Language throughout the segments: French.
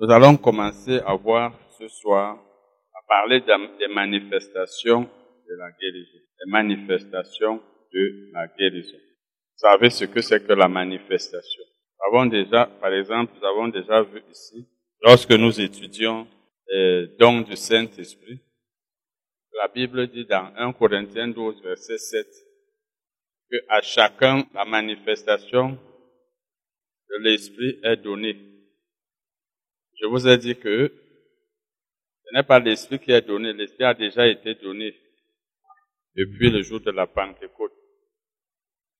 Nous allons commencer à voir ce soir, à parler des manifestations de la guérison. Les manifestations de la guérison. Vous savez ce que c'est que la manifestation. Nous avons déjà, par exemple, nous avons déjà vu ici, lorsque nous étudions les dons du Saint-Esprit, la Bible dit dans 1 Corinthiens 12, verset 7, que à chacun la manifestation de l'Esprit est donnée je vous ai dit que ce n'est pas l'Esprit qui est donné, l'Esprit a déjà été donné depuis le jour de la Pentecôte.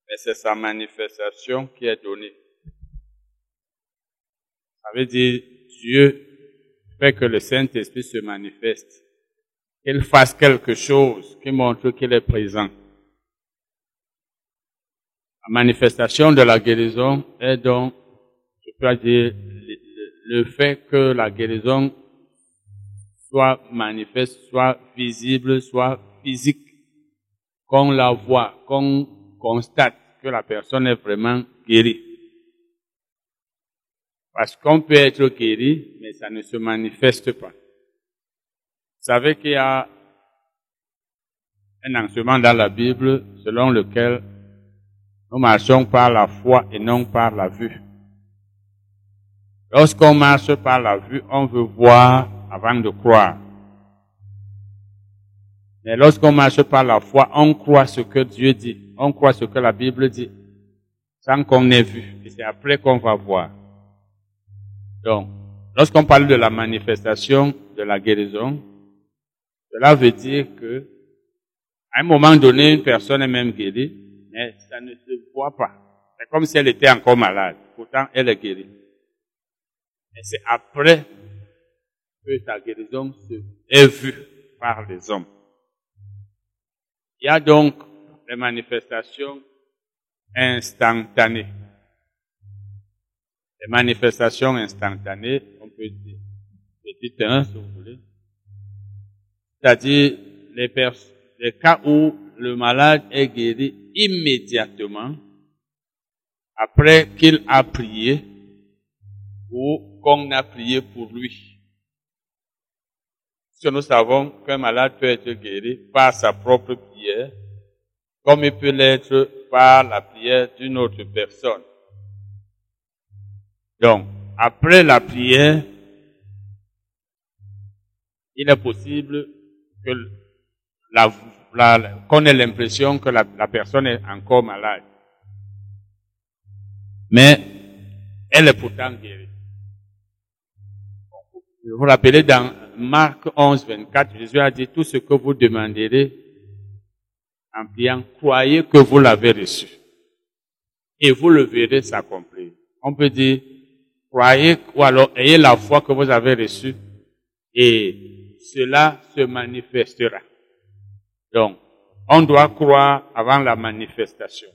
Mais c'est sa manifestation qui est donnée. Ça veut dire Dieu fait que le Saint-Esprit se manifeste, qu'il fasse quelque chose qui montre qu'il est présent. La manifestation de la guérison est donc, je peux dire, le fait que la guérison soit manifeste, soit visible, soit physique, qu'on la voit, qu'on constate que la personne est vraiment guérie. Parce qu'on peut être guéri, mais ça ne se manifeste pas. Vous savez qu'il y a un enseignement dans la Bible selon lequel nous marchons par la foi et non par la vue. Lorsqu'on marche par la vue, on veut voir avant de croire. Mais lorsqu'on marche par la foi, on croit ce que Dieu dit, on croit ce que la Bible dit, sans qu'on ait vu. Et c'est après qu'on va voir. Donc, lorsqu'on parle de la manifestation de la guérison, cela veut dire que, à un moment donné, une personne est même guérie, mais ça ne se voit pas. C'est comme si elle était encore malade. Pourtant, elle est guérie. Et c'est après que ta guérison est vue par les hommes. Il y a donc les manifestations instantanées. Les manifestations instantanées, on peut dire, petit un, si vous voulez. C'est-à-dire les, les cas où le malade est guéri immédiatement après qu'il a prié ou qu'on a prié pour lui. Si nous savons qu'un malade peut être guéri par sa propre prière, comme il peut l'être par la prière d'une autre personne. Donc, après la prière, il est possible que qu'on ait l'impression que la personne est encore malade. Mais elle est pourtant guérie. Vous vous rappelez dans Marc 11, 24, Jésus a dit tout ce que vous demanderez en priant, croyez que vous l'avez reçu. Et vous le verrez s'accomplir. On peut dire, croyez ou alors ayez la foi que vous avez reçue et cela se manifestera. Donc, on doit croire avant la manifestation.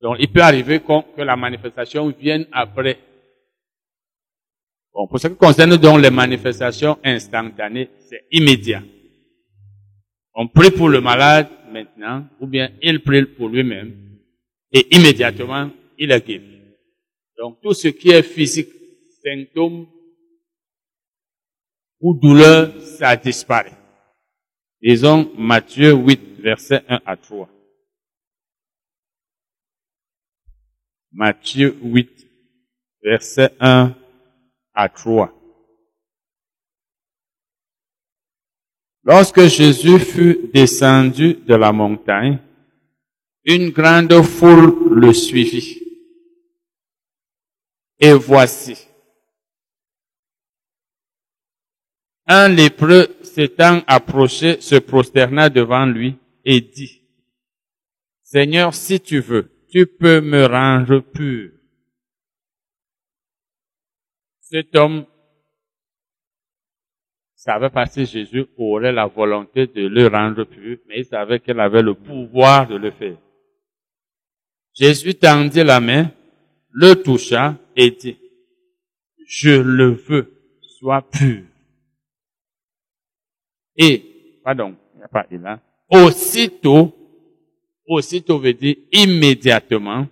Donc, il peut arriver que la manifestation vienne après Bon, pour ce qui concerne donc les manifestations instantanées, c'est immédiat. On prie pour le malade maintenant, ou bien il prie pour lui-même, et immédiatement, il est guéri. Donc tout ce qui est physique, symptômes ou douleur, ça disparaît. Disons Matthieu 8, verset 1 à 3. Matthieu 8, verset 1 à. Lorsque Jésus fut descendu de la montagne, une grande foule le suivit. Et voici, un lépreux s'étant approché se prosterna devant lui et dit, Seigneur, si tu veux, tu peux me rendre pur. Cet homme savait pas si Jésus aurait la volonté de le rendre pur, mais il savait qu'il avait le pouvoir de le faire. Jésus tendit la main, le toucha et dit, je le veux, sois pur. Et, pardon, il n'y a pas il a, aussitôt, aussitôt veut dire immédiatement,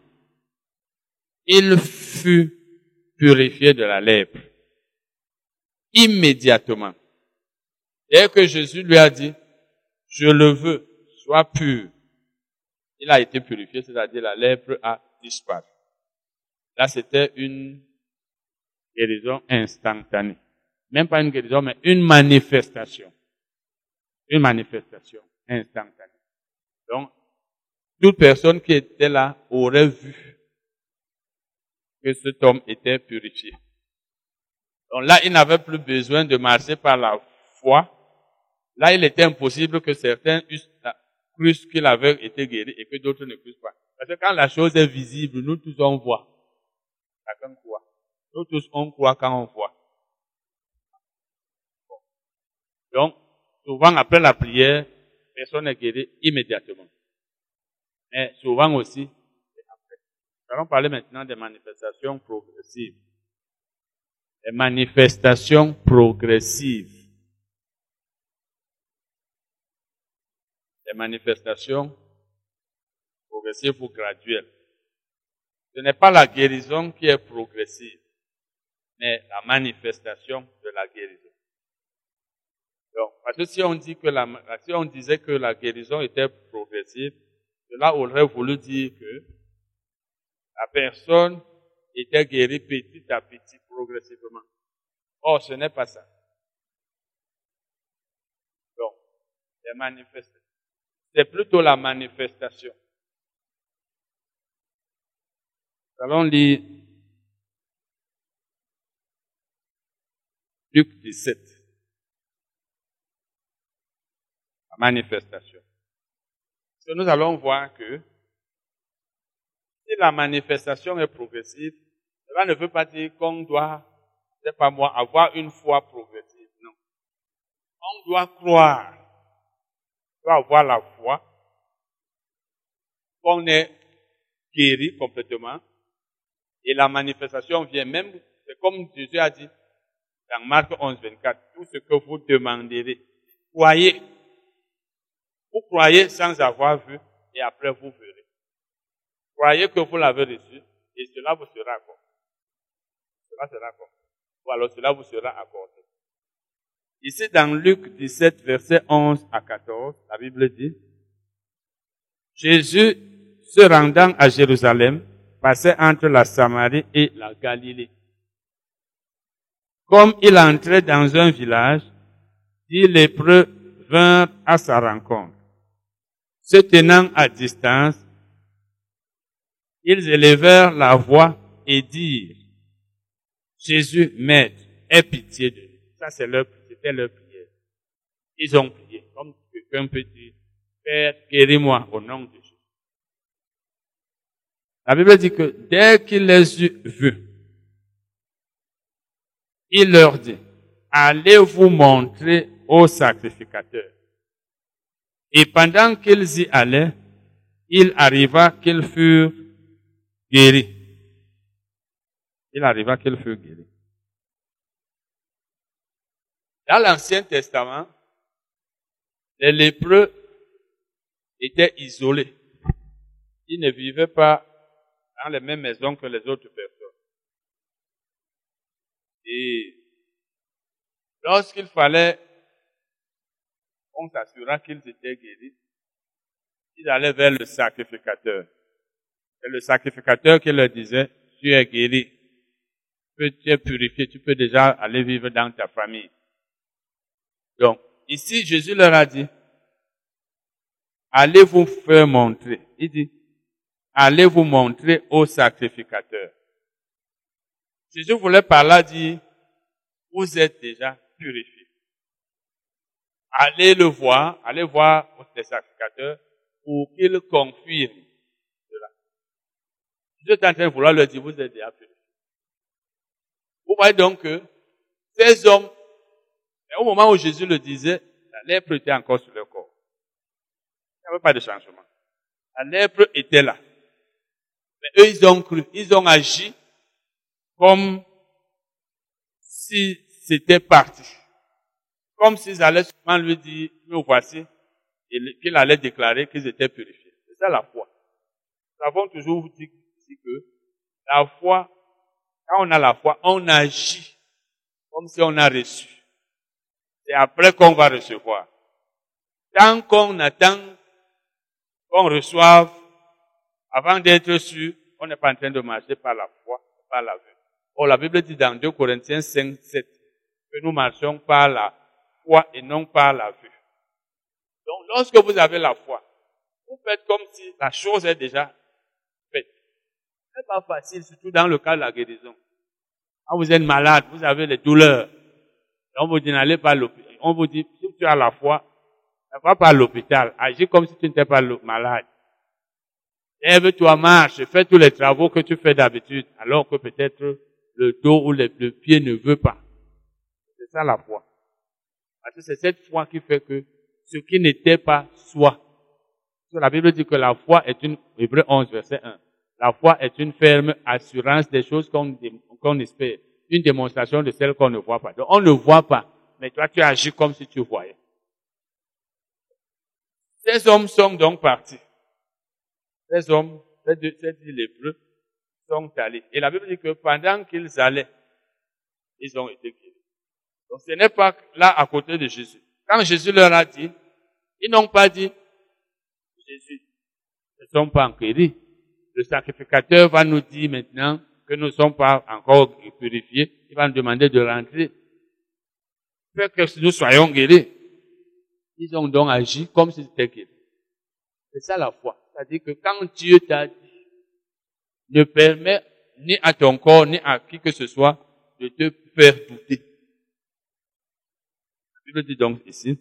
il fut purifié de la lèpre. immédiatement. Dès que Jésus lui a dit, je le veux, sois pur, il a été purifié, c'est-à-dire la lèpre a disparu. Là, c'était une guérison instantanée. Même pas une guérison, mais une manifestation. Une manifestation instantanée. Donc, toute personne qui était là aurait vu que cet homme était purifié. Donc là, il n'avait plus besoin de marcher par la foi. Là, il était impossible que certains crussent qu'il avait été guéri et que d'autres ne crussent pas. Parce que quand la chose est visible, nous tous on voit. Chacun croit. Nous tous on croit quand on voit. Donc, souvent après la prière, personne n'est guéri immédiatement. Mais souvent aussi. Allons parler maintenant des manifestations progressives. Les manifestations progressives. Les manifestations progressives ou graduelles. Ce n'est pas la guérison qui est progressive, mais la manifestation de la guérison. Donc, parce que si on dit que si on disait que la guérison était progressive, cela aurait voulu dire que la personne était guérie petit à petit, progressivement. Or, ce n'est pas ça. Donc, c'est plutôt la manifestation. Nous allons lire Luc 17. manifestation. que nous allons voir que si la manifestation est progressive, cela ne veut pas dire qu'on doit, c'est pas moi, avoir une foi progressive. Non. On doit croire. On doit avoir la foi qu'on est guéri complètement. Et la manifestation vient même, c'est comme Jésus a dit dans Marc 11, 24, tout ce que vous demanderez, croyez vous croyez sans avoir vu et après vous verrez. Croyez que vous l'avez reçu et cela vous sera accordé. Cela sera accordé. Ou alors cela vous sera accordé. Ici dans Luc 17, verset 11 à 14, la Bible dit, Jésus, se rendant à Jérusalem, passait entre la Samarie et la Galilée. Comme il entrait dans un village, dix lépreux vinrent à sa rencontre se tenant à distance, ils élevèrent la voix et dirent, Jésus, Maître, aie pitié de nous. Ça, c'est leur, c'était leur prière. Ils ont prié, comme quelqu'un peut dire, Père, guéris-moi au nom de Jésus. La Bible dit que dès qu'il les eut vus, il leur dit, allez vous montrer au sacrificateur. Et pendant qu'ils y allaient, il arriva qu'ils furent guéris. Il arriva qu'ils furent guéris. Dans l'Ancien Testament, les lépreux étaient isolés. Ils ne vivaient pas dans les mêmes maisons que les autres personnes. Et lorsqu'il fallait on s'assura qu'ils étaient guéris, ils allaient vers le sacrificateur. Et le sacrificateur qui leur disait, tu es guéri, tu es purifié, tu peux déjà aller vivre dans ta famille. Donc, ici, Jésus leur a dit, allez vous faire montrer. Il dit, allez vous montrer au sacrificateur. Jésus voulait par là dire, vous êtes déjà purifiés allez le voir, allez voir votre sacrificateur pour qu'il confirme. Je suis en train de vouloir leur dire, vous êtes déjà purifiés. Vous voyez donc que ces hommes, au moment où Jésus le disait, la lèpre était encore sur leur corps. Il n'y avait pas de changement. La lèpre était là. Mais eux, ils ont cru, ils ont agi comme si c'était parti comme s'ils allaient seulement lui dire, nous voici, qu'il allait déclarer qu'ils étaient purifiés. C'est ça la foi. Nous avons toujours dit que la foi, quand on a la foi, on agit comme si on a reçu. C'est après qu'on va recevoir. Tant qu'on attend qu'on reçoive, avant d'être sûr, on n'est pas en train de marcher par la foi, par la vue. Or, la Bible dit dans 2 Corinthiens 5, 7 que nous marchons par la foi et non par la vue. Donc, lorsque vous avez la foi, vous faites comme si la chose est déjà. C'est pas facile, surtout dans le cas de la guérison. Quand vous êtes malade, vous avez des douleurs. on vous dit n'allez pas à l'hôpital. On vous dit, si tu as la foi, ne va pas à l'hôpital. Agis comme si tu n'étais pas malade. Lève-toi, marche, fais tous les travaux que tu fais d'habitude, alors que peut-être le dos ou le, pied ne veut pas. C'est ça la foi. Parce que c'est cette foi qui fait que ce qui n'était pas soit. La Bible dit que la foi est une, Hébreu 11, verset 1. La foi est une ferme assurance des choses qu'on espère. Une démonstration de celles qu'on ne voit pas. Donc on ne voit pas, mais toi tu agis comme si tu voyais. Ces hommes sont donc partis ces hommes, ces deux, ces dix lépreux, sont allés. Et la Bible dit que pendant qu'ils allaient, ils ont été guéris. Donc ce n'est pas là à côté de Jésus. Quand Jésus leur a dit, ils n'ont pas dit, Jésus, ne sont pas guéris. Le sacrificateur va nous dire maintenant que nous ne sommes pas encore purifiés. Il va nous demander de rentrer. Fait que nous soyons guéris. Ils ont donc agi comme si c'était guéri. C'est ça la foi. C'est-à-dire que quand Dieu t'a dit, ne permet ni à ton corps, ni à qui que ce soit de te faire douter. Je dit donc ici,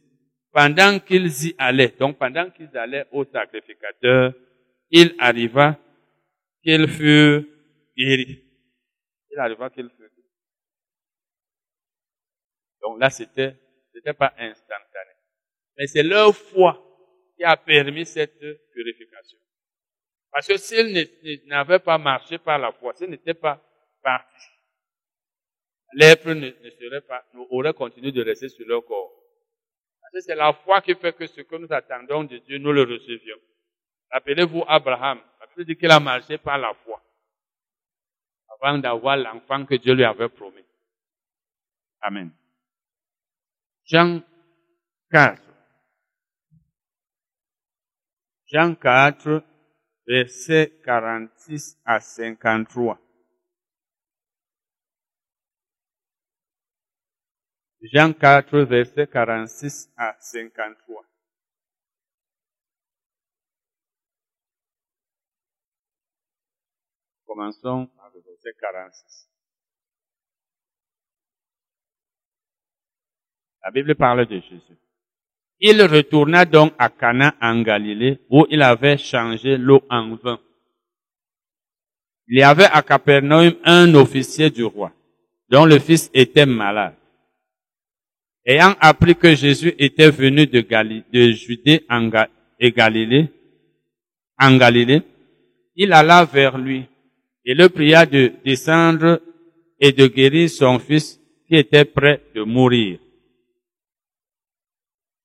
pendant qu'ils y allaient, donc pendant qu'ils allaient au sacrificateur, il arriva qu'ils furent guéris. Il arriva qu'ils furent guéris. Donc là, c'était, c'était pas instantané. Mais c'est leur foi qui a permis cette purification. Parce que s'ils n'avaient pas marché par la foi, s'ils n'étaient pas partis, l'être ne, serait pas, aurait continué de rester sur leur corps. Parce que c'est la foi qui fait que ce que nous attendons de Dieu, nous le recevions. Rappelez-vous Abraham. Dit qu'il a marché par la foi. Avant d'avoir l'enfant que Dieu lui avait promis. Amen. Jean 4. Jean 4, verset 46 à 53. Jean 4, verset 46 à 53. Commençons avec le verset 46. La Bible parle de Jésus. Il retourna donc à Cana en Galilée où il avait changé l'eau en vin. Il y avait à Capernaum un officier du roi dont le fils était malade. Ayant appris que Jésus était venu de, Judée Galilée, en Galilée, il alla vers lui et le pria de descendre et de guérir son fils qui était prêt de mourir.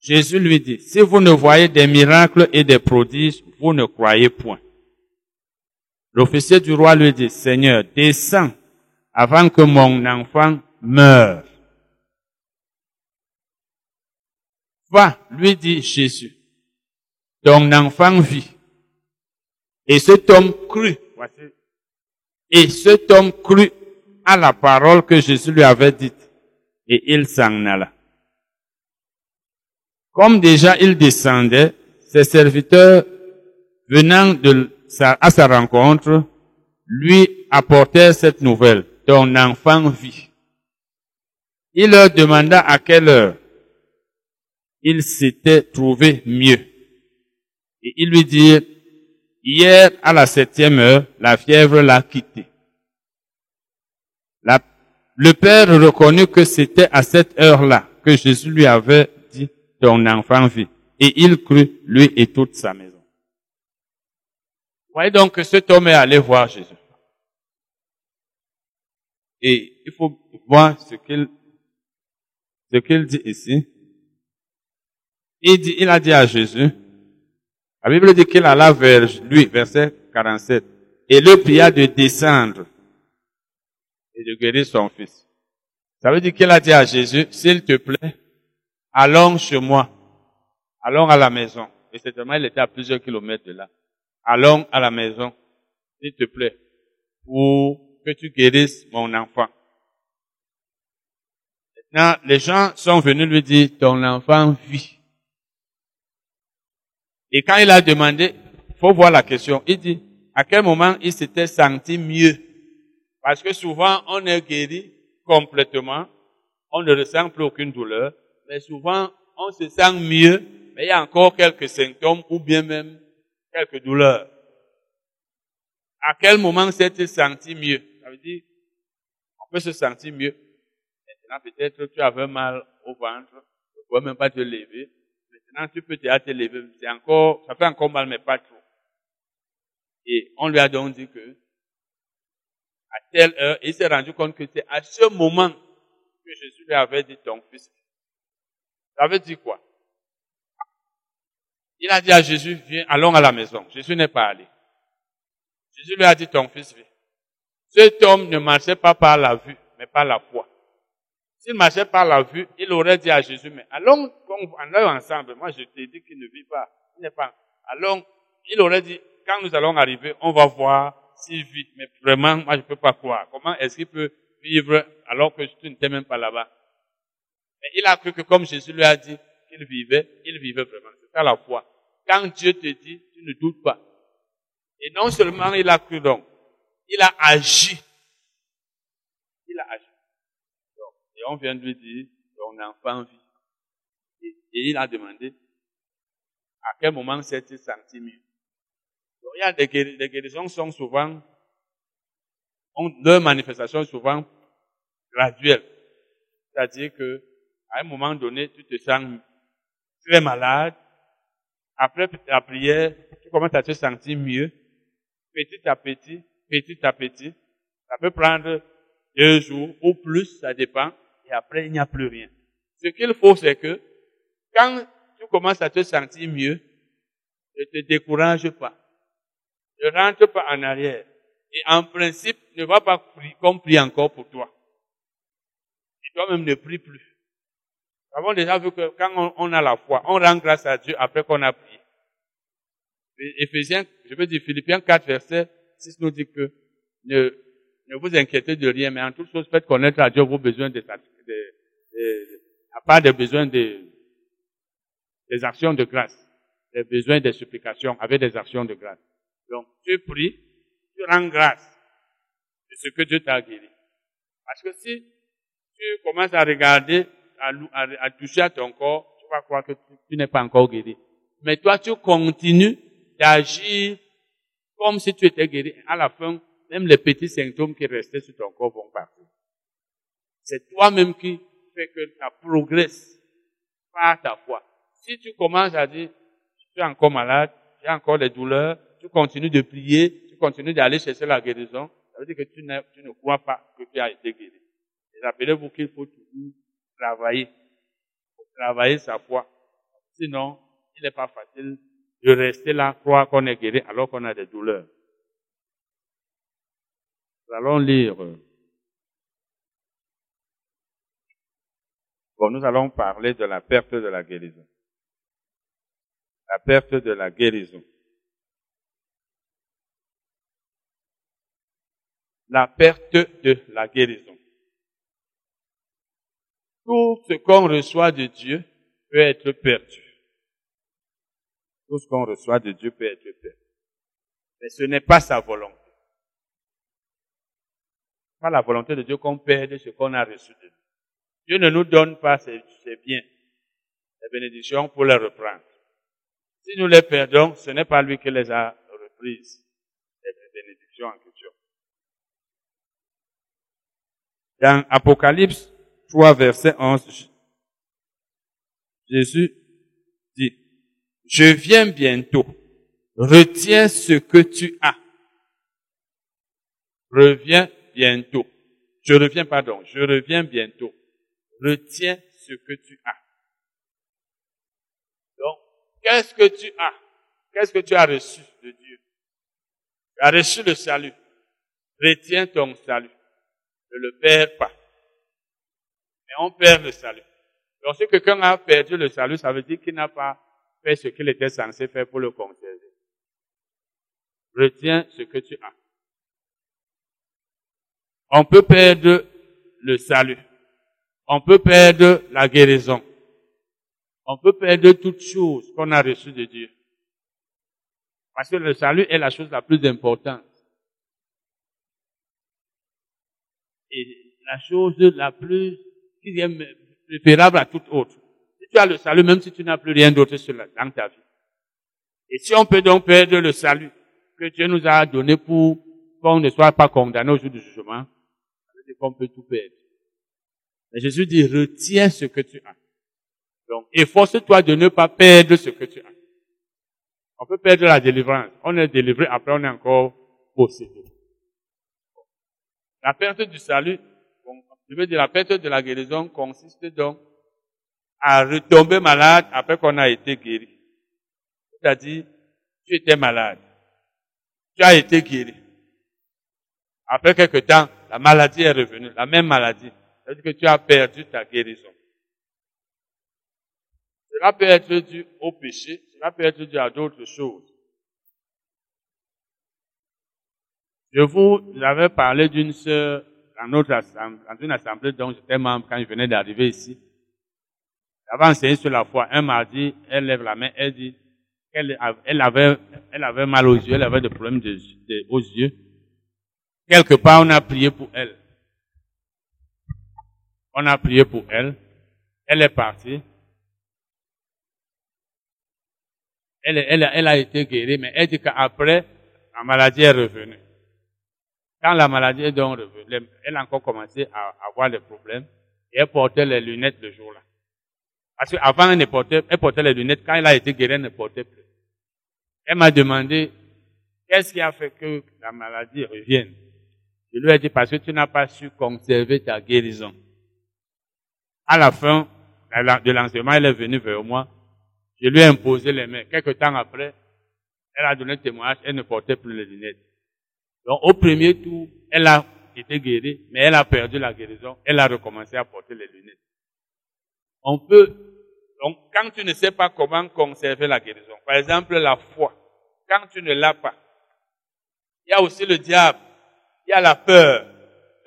Jésus lui dit, si vous ne voyez des miracles et des prodiges, vous ne croyez point. L'officier du roi lui dit, Seigneur, descends avant que mon enfant meure. Va, lui dit Jésus, ton enfant vit. Et cet homme crut, et cet homme crut à la parole que Jésus lui avait dite, et il s'en alla. Comme déjà il descendait, ses serviteurs venant de à sa rencontre lui apportèrent cette nouvelle. Ton enfant vit. Il leur demanda à quelle heure il s'était trouvé mieux. Et il lui dit, hier à la septième heure, la fièvre l'a quitté. le père reconnut que c'était à cette heure-là que Jésus lui avait ton enfant vit. Et il crut, lui et toute sa maison. voyez donc que cet homme est allé voir Jésus. Et il faut voir ce qu'il, dit ici. Dit, il a dit à Jésus, la Bible dit qu'il alla vers lui, verset 47, et le pria de descendre et de guérir son fils. Ça veut dire qu'il a dit à Jésus, s'il te plaît, allons chez moi, allons à la maison. Et certainement, il était à plusieurs kilomètres de là. Allons à la maison, s'il te plaît, pour que tu guérisses mon enfant. Maintenant, les gens sont venus lui dire, ton enfant vit. Et quand il a demandé, faut voir la question, il dit, à quel moment il s'était senti mieux? Parce que souvent, on est guéri complètement, on ne ressent plus aucune douleur, mais souvent, on se sent mieux, mais il y a encore quelques symptômes ou bien même quelques douleurs. À quel moment s'est-il senti mieux? Ça veut dire, on peut se sentir mieux. Maintenant, peut-être tu avais mal au ventre, tu ne pouvais même pas te lever. Maintenant, tu peux déjà te lever. C'est encore, ça fait encore mal, mais pas trop. Et on lui a donc dit que, à telle heure, il s'est rendu compte que c'est à ce moment que Jésus lui avait dit ton fils. Ça veut dire quoi? Il a dit à Jésus, viens, allons à la maison. Jésus n'est pas allé. Jésus lui a dit, ton fils vit. Cet homme ne marchait pas par la vue, mais par la foi. S'il marchait par la vue, il aurait dit à Jésus, mais allons, allons ensemble. Moi, je t'ai dit qu'il ne vit pas. Il n'est pas. Allons, il aurait dit, quand nous allons arriver, on va voir s'il vit. Mais vraiment, moi, je ne peux pas croire. Comment est-ce qu'il peut vivre alors que tu n'étais même pas là-bas? Mais il a cru que comme Jésus lui a dit qu'il vivait, il vivait vraiment. C'est ça la foi. Quand Dieu te dit, tu ne doutes pas. Et non seulement il a cru donc, il a agi. Il a agi. et on vient de lui dire, ton enfant vit. Et, il a demandé, à quel moment s'est-il senti mieux? Donc, il y a des, guérisons sont souvent, ont, leur manifestation est souvent graduelle. C'est-à-dire que, à un moment donné, tu te sens très malade. Après la prière, tu commences à te sentir mieux petit à petit, petit à petit. Ça peut prendre deux jours ou plus, ça dépend. Et après, il n'y a plus rien. Ce qu'il faut, c'est que quand tu commences à te sentir mieux, ne te décourage pas. Ne rentre pas en arrière. Et en principe, ne va pas comme prie encore pour toi. Et toi-même ne prie plus. Nous avons déjà vu que quand on, a la foi, on rend grâce à Dieu après qu'on a prié. Éphésiens, je veux dire Philippiens 4, verset 6 nous dit que ne, ne vous inquiétez de rien, mais en toute chose faites connaître à Dieu vos besoins de, de, de à part des besoins de, des actions de grâce, des besoins des supplications avec des actions de grâce. Donc, tu pries, tu rends grâce de ce que Dieu t'a guéri. Parce que si tu commences à regarder, à, toucher à ton corps, tu vas croire que tu, tu n'es pas encore guéri. Mais toi, tu continues d'agir comme si tu étais guéri. À la fin, même les petits symptômes qui restaient sur ton corps vont partir. C'est toi-même qui fais que tu progresses par ta foi. Si tu commences à dire, je suis encore malade, j'ai encore des douleurs, tu continues de prier, tu continues d'aller chercher la guérison, ça veut dire que tu, tu ne crois pas que tu as été guéri. Et rappelez-vous qu'il faut toujours travailler. travailler sa foi. Sinon, il n'est pas facile de rester là, croire qu'on est guéri alors qu'on a des douleurs. Nous allons lire. Bon, nous allons parler de la perte de la guérison. La perte de la guérison. La perte de la guérison. Tout ce qu'on reçoit de Dieu peut être perdu. Tout ce qu'on reçoit de Dieu peut être perdu. Mais ce n'est pas sa volonté. Pas la volonté de Dieu qu'on perde ce qu'on a reçu de Dieu. Dieu ne nous donne pas ses, biens, les bénédictions pour les reprendre. Si nous les perdons, ce n'est pas lui qui les a reprises, les bénédictions en question. Dans Apocalypse 3, verset 11, Jésus dit, je viens bientôt. Retiens ce que tu as. Reviens bientôt. Je reviens, pardon, je reviens bientôt. Retiens ce que tu as. Donc, qu'est-ce que tu as? Qu'est-ce que tu as reçu de Dieu? Tu as reçu le salut. Retiens ton salut. Ne le perds pas. Et on perd le salut. Donc si quelqu'un a perdu le salut, ça veut dire qu'il n'a pas fait ce qu'il était censé faire pour le conserver. Retiens ce que tu as. On peut perdre le salut. On peut perdre la guérison. On peut perdre toutes choses qu'on a reçues de Dieu. Parce que le salut est la chose la plus importante. Et la chose la plus, qui est préférable à toute autre. Si tu as le salut, même si tu n'as plus rien d'autre dans ta vie. Et si on peut donc perdre le salut que Dieu nous a donné pour qu'on ne soit pas condamné au jour du jugement, dire qu'on peut tout perdre. Mais Jésus dit, retiens ce que tu as. Donc, efforce-toi de ne pas perdre ce que tu as. On peut perdre la délivrance. On est délivré, après on est encore possédé. La perte du salut, je veux dire, la perte de la guérison consiste donc à retomber malade après qu'on a été guéri. C'est-à-dire, tu étais malade. Tu as été guéri. Après quelque temps, la maladie est revenue, la même maladie. C'est-à-dire que tu as perdu ta guérison. Cela peut être dû au péché, cela peut être dû à d'autres choses. Je vous avais parlé d'une sœur dans, une assemblée dont j'étais membre quand je venais d'arriver ici. J'avais enseigné sur la foi. Un mardi, elle lève la main, elle dit qu'elle elle avait, mal aux yeux, elle avait des problèmes de, aux yeux. Quelque part, on a prié pour elle. On a prié pour elle. Elle est partie. Elle, elle, elle a été guérie, mais elle dit qu'après, la maladie est revenue. Quand la maladie est donc revenue, elle a encore commencé à avoir des problèmes et elle portait les lunettes le jour-là. Parce qu'avant, elle, portait, elle portait les lunettes. Quand elle a été guérie, elle ne portait plus. Elle m'a demandé, qu'est-ce qui a fait que la maladie revienne? Je lui ai dit, parce que tu n'as pas su conserver ta guérison. À la fin de l'enseignement, elle est venue vers moi. Je lui ai imposé les mains. Quelque temps après, elle a donné témoignage, elle ne portait plus les lunettes. Donc au premier tour, elle a été guérie, mais elle a perdu la guérison, elle a recommencé à porter les lunettes. On peut, donc quand tu ne sais pas comment conserver la guérison, par exemple la foi, quand tu ne l'as pas, il y a aussi le diable, il y a la peur.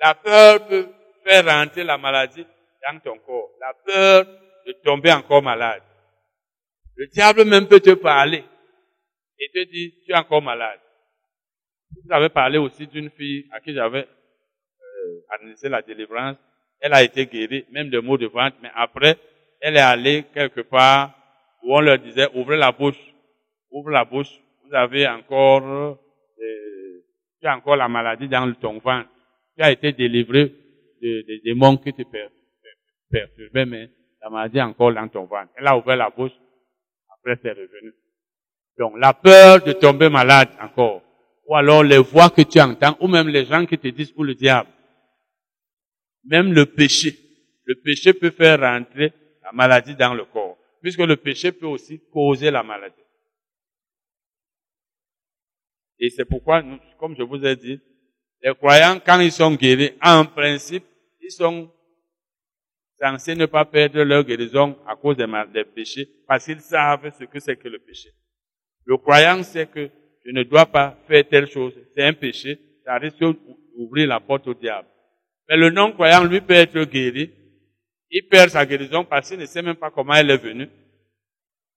La peur peut faire rentrer la maladie dans ton corps. La peur de tomber encore malade. Le diable même peut te parler et te dire, tu es encore malade. Vous avez parlé aussi d'une fille à qui j'avais euh, administré la délivrance. Elle a été guérie, même de mots de vente, mais après, elle est allée quelque part où on leur disait, ouvrez la bouche, ouvre la bouche, vous avez encore, tu as encore la maladie dans ton ventre. Tu as été délivré des démons qui te perturbaient, mais la maladie est encore dans ton ventre. Elle a ouvert la bouche, après c'est revenu. Donc, la peur de tomber malade encore ou alors les voix que tu entends, ou même les gens qui te disent pour le diable. Même le péché. Le péché peut faire rentrer la maladie dans le corps, puisque le péché peut aussi causer la maladie. Et c'est pourquoi, comme je vous ai dit, les croyants, quand ils sont guéris, en principe, ils sont censés ne pas perdre leur guérison à cause des, des péchés, parce qu'ils savent ce que c'est que le péché. Le croyant sait que je ne dois pas faire telle chose, c'est un péché, ça risque d'ouvrir la porte au diable. Mais le non-croyant, lui, peut être guéri. Il perd sa guérison parce qu'il ne sait même pas comment elle est venue.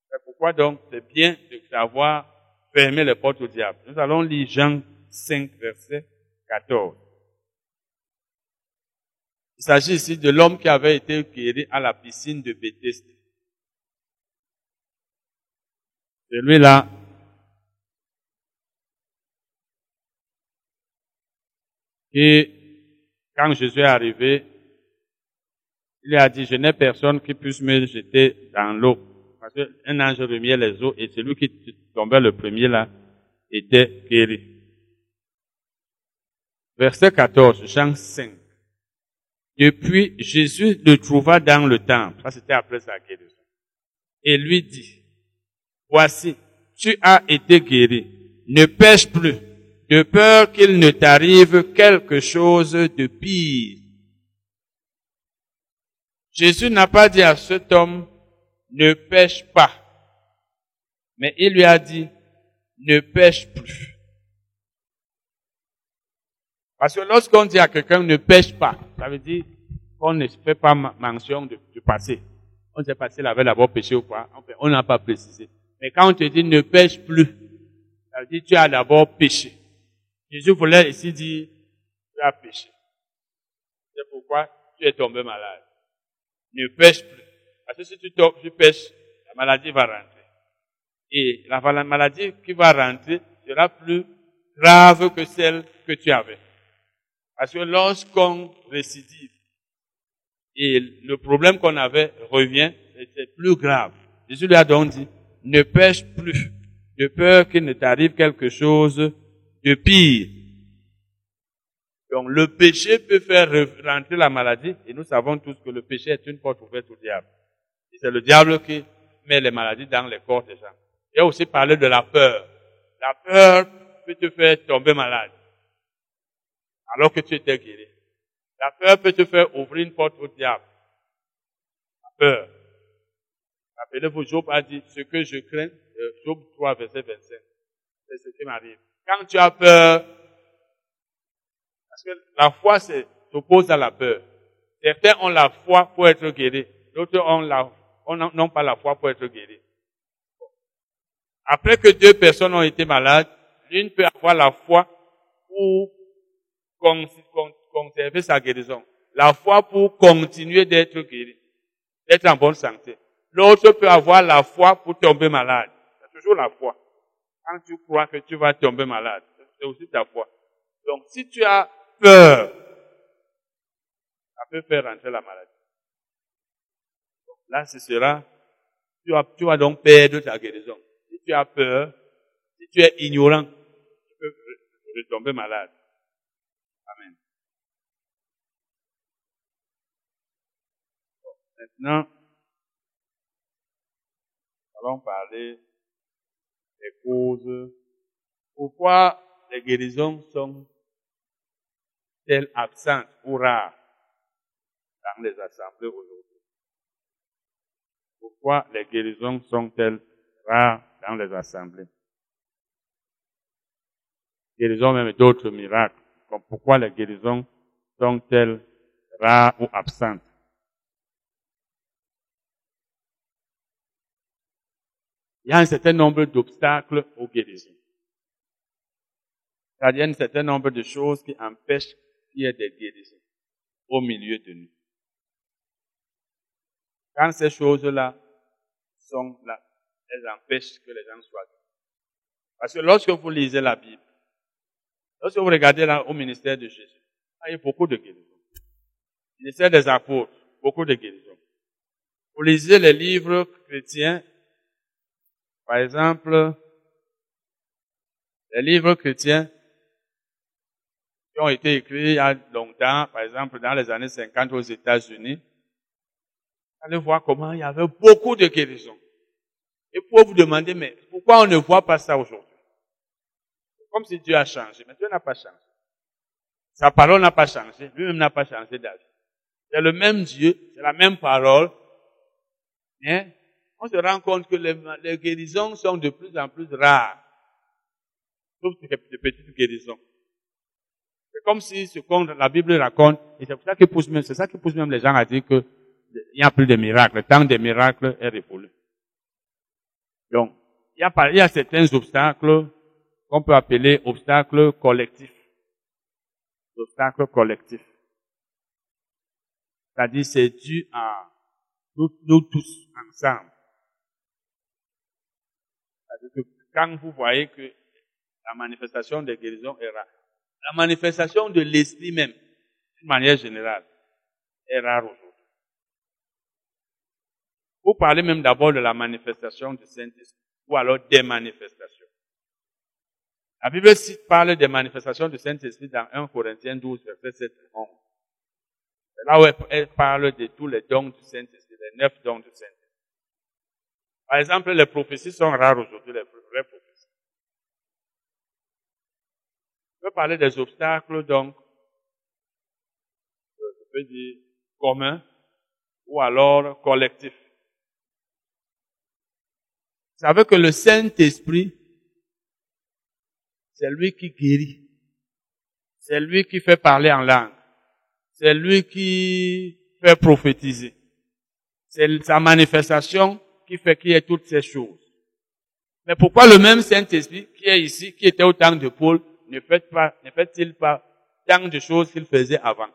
C'est pourquoi donc, c'est bien de savoir fermer les portes au diable. Nous allons lire Jean 5, verset 14. Il s'agit ici de l'homme qui avait été guéri à la piscine de Bethesda. Celui-là, Et quand Jésus est arrivé, il a dit, je n'ai personne qui puisse me jeter dans l'eau. Parce qu'un ange remuait les eaux et celui qui tombait le premier là était guéri. Verset 14, Jean 5. Depuis, Jésus le trouva dans le temple. Ça, c'était après sa guérison. Et lui dit, voici, tu as été guéri. Ne pêche plus de peur qu'il ne t'arrive quelque chose de pire. Jésus n'a pas dit à cet homme, ne pêche pas. Mais il lui a dit, ne pêche plus. Parce que lorsqu'on dit à quelqu'un ne pêche pas, ça veut dire qu'on ne fait pas mention du passé. On sait pas s'il avait d'abord péché ou pas. on n'a pas précisé. Mais quand on te dit ne pêche plus, ça veut dire tu as d'abord péché. Jésus voulait ici dire tu as péché. C'est pourquoi tu es tombé malade. Ne pêche plus. Parce que si tu, tu pêches, la maladie va rentrer. Et la maladie qui va rentrer sera plus grave que celle que tu avais. Parce que lorsqu'on récidive, et le problème qu'on avait revient, c'est plus grave. Jésus lui a donc dit, ne pêche plus, de peur qu'il ne t'arrive quelque chose de pire. Donc le péché peut faire rentrer la maladie, et nous savons tous que le péché est une porte ouverte au diable. C'est le diable qui met les maladies dans les corps des gens. A aussi parlé de la peur. La peur peut te faire tomber malade, alors que tu étais guéri. La peur peut te faire ouvrir une porte au diable. La peur. Rappelez-vous, Job a dit, ce que je crains, euh, Job 3, verset 25. C'est ce qui m'arrive. Quand tu as peur, parce que la foi s'oppose à la peur. Certains ont la foi pour être guéris. D'autres ont la, n'ont pas la foi pour être guéris. Après que deux personnes ont été malades, l'une peut avoir la foi pour conserver sa guérison. La foi pour continuer d'être guéri, d'être en bonne santé. L'autre peut avoir la foi pour tomber malade. C'est toujours la foi. Quand tu crois que tu vas tomber malade, c'est aussi ta foi. Donc si tu as peur, ça peut faire rentrer la maladie. Là, ce sera, tu vas, donc perdre ta guérison. Si tu as peur, si tu es ignorant, tu peux retomber malade. Amen. Maintenant, allons parler des causes. Pourquoi les guérisons sont-elles absentes ou rares dans les assemblées aujourd'hui? Pourquoi les guérisons sont-elles rares dans les assemblées? Guérisons même d'autres miracles. Comme pourquoi les guérisons sont-elles rares ou absentes? il y a un certain nombre d'obstacles aux guérisons. Il y a un certain nombre de choses qui empêchent qu'il y ait des guérisons au milieu de nous. Quand ces choses-là sont là, elles empêchent que les gens soient Parce que lorsque vous lisez la Bible, lorsque vous regardez là au ministère de Jésus, il y a beaucoup de guérisons. Le ministère des apôtres, beaucoup de guérisons. Vous lisez les livres chrétiens, par exemple, les livres chrétiens qui ont été écrits il y a longtemps, par exemple dans les années 50 aux États-Unis, allez voir comment il y avait beaucoup de guérisons. Et pour vous demander, mais pourquoi on ne voit pas ça aujourd'hui? Comme si Dieu a changé, mais Dieu n'a pas changé. Sa parole n'a pas changé, lui-même n'a pas changé d'avis. C'est le même Dieu, c'est la même parole, mais on se rend compte que les, guérisons sont de plus en plus rares. Sauf de petites guérisons. C'est comme si ce qu'on la Bible raconte, et c'est ça qui pousse même, c'est ça qui pousse même les gens à dire que il n'y a plus de miracles. Le temps des miracles est révolu. Donc, il y a, certains obstacles qu'on peut appeler obstacles collectifs. Obstacles collectifs. C'est-à-dire, c'est dû à nous tous ensemble quand vous voyez que la manifestation des guérisons est rare, la manifestation de l'esprit même, d'une manière générale, est rare aujourd'hui. Vous parlez même d'abord de la manifestation du Saint-Esprit, ou alors des manifestations. La Bible parle des manifestations du Saint-Esprit dans 1 Corinthiens 12, verset 7 et 11. C'est là où elle parle de tous les dons du Saint-Esprit, les neuf dons du Saint-Esprit. Par exemple, les prophéties sont rares aujourd'hui, les vraies prophéties. Je peux parler des obstacles, donc, je peux dire communs ou alors collectif. Savez que le Saint-Esprit, c'est lui qui guérit. C'est lui qui fait parler en langue. C'est lui qui fait prophétiser. C'est sa manifestation qui fait qu'il y ait toutes ces choses. Mais pourquoi le même Saint-Esprit qui est ici, qui était au temps de Paul, ne fait pas, ne fait-il pas tant de choses qu'il faisait avant?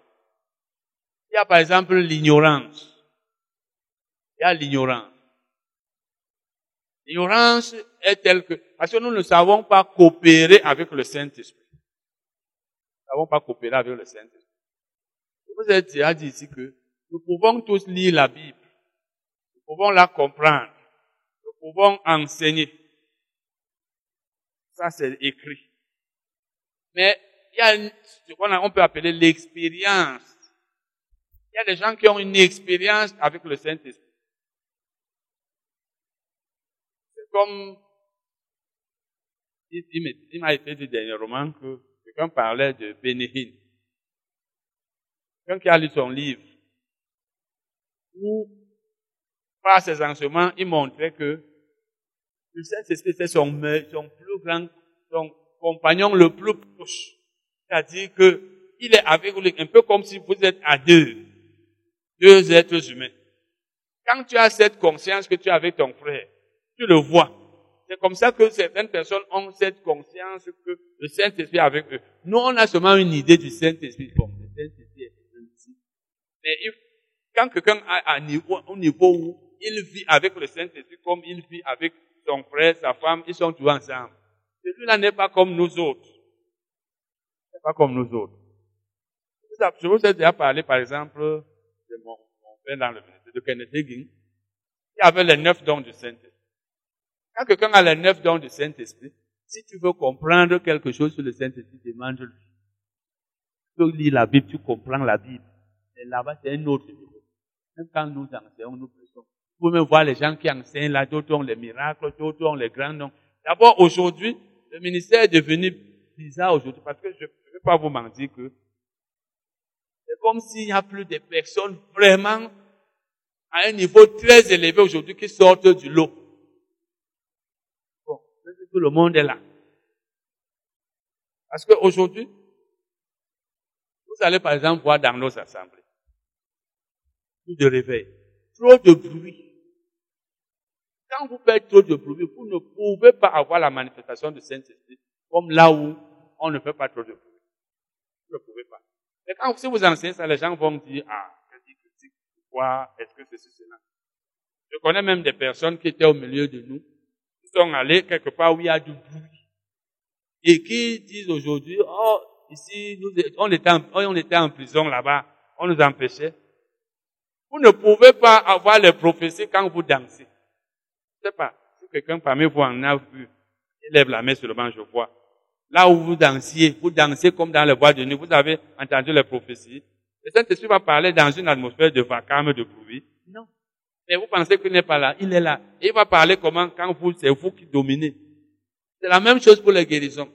Il y a par exemple l'ignorance. Il y a l'ignorance. L'ignorance est telle que, parce que nous ne savons pas coopérer avec le Saint-Esprit. Nous ne savons pas coopérer avec le Saint-Esprit. Vous êtes déjà dit ici que nous pouvons tous lire la Bible. Nous pouvons la comprendre. Nous pouvons enseigner. Ça, c'est écrit. Mais il y a ce qu'on peut appeler l'expérience. Il y a des gens qui ont une expérience avec le Saint-Esprit. C'est comme, il, m'a été dit dernièrement que quelqu'un parlait de Bénéhine. Quelqu'un qui a lu son livre, où, par ses enseignements, il montrait que le Saint-Esprit était son, son plus grand, son compagnon le plus proche. C'est-à-dire que il est avec vous un peu comme si vous êtes à deux, deux êtres humains. Quand tu as cette conscience que tu as avec ton frère, tu le vois. C'est comme ça que certaines personnes ont cette conscience que le Saint-Esprit est avec eux. Nous, on a seulement une idée du Saint-Esprit. Bon, le Saint-Esprit est ici. Mais quand quelqu'un a un niveau, un niveau où il vit avec le Saint-Esprit comme il vit avec son frère, sa femme, ils sont tous ensemble. Celui-là n'est pas comme nous autres. N'est pas comme nous autres. Je vous ai déjà parlé, par exemple, de mon, mon dans le ministère de Kenneth Hagin. Il avait les neuf dons du Saint-Esprit. Quand quelqu'un a les neuf dons du Saint-Esprit, si tu veux comprendre quelque chose sur le Saint-Esprit, demande-lui. Tu lis la Bible, tu comprends la Bible. Et là-bas, c'est un autre niveau. Même quand nous enseignons, nous prêchons. Vous pouvez voir les gens qui enseignent là, d'autres ont les miracles, d'autres ont les grands noms. D'abord, aujourd'hui, le ministère est devenu bizarre aujourd'hui parce que je ne vais pas vous mentir que c'est comme s'il n'y a plus de personnes vraiment à un niveau très élevé aujourd'hui qui sortent du lot. Tout le monde est là. Parce qu'aujourd'hui, vous allez par exemple voir dans nos assemblées, tout de réveil, trop de bruit. Quand vous faites trop de bruit, vous ne pouvez pas avoir la manifestation du Saint-Esprit comme là où on ne fait pas trop de bruit. Vous ne pouvez pas. Mais quand vous enseignez ça, les gens vont dire, ah, pourquoi est-ce que c'est cela? Je connais même des personnes qui étaient au milieu de nous, sont allées quelque part où il y a du bruit. Et qui disent aujourd'hui, oh, ici, nous, on était en, on était en prison là-bas, on nous empêchait. Vous ne pouvez pas avoir les prophéties quand vous dansez sais pas. Si quelqu'un parmi vous en a vu, il lève la main seulement, je vois. Là où vous dansiez, vous dansez comme dans le bois de nuit, vous avez entendu les prophéties. Le Saint-Esprit va parler dans une atmosphère de vacarme, de bruit. Non. Mais vous pensez qu'il n'est pas là? Il est là. Et il va parler comment quand vous, c'est vous qui dominez. C'est la même chose pour les guérisons.